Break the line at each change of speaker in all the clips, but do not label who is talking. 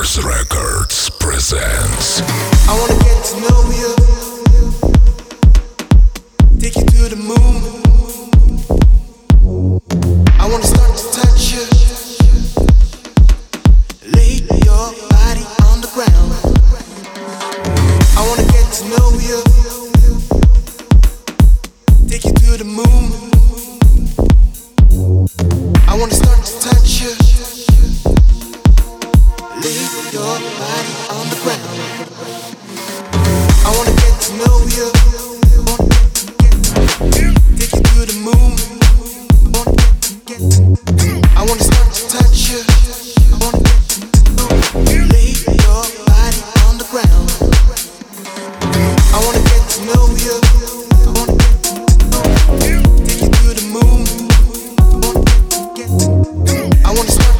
Mars Records presents.
I wanna get to know you, take you to the moon. I wanna start to touch you, lay your body on the ground. I wanna get to know you, take you to the moon. I wanna start to touch you your body on the ground. I wanna get to know you. Take you to the moon. I wanna start to touch you. Lay your body on the ground. I wanna get to know you. Take you to the moon. I wanna start.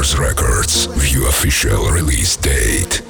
Records, view official release date.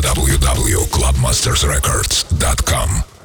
www.clubmastersrecords.com.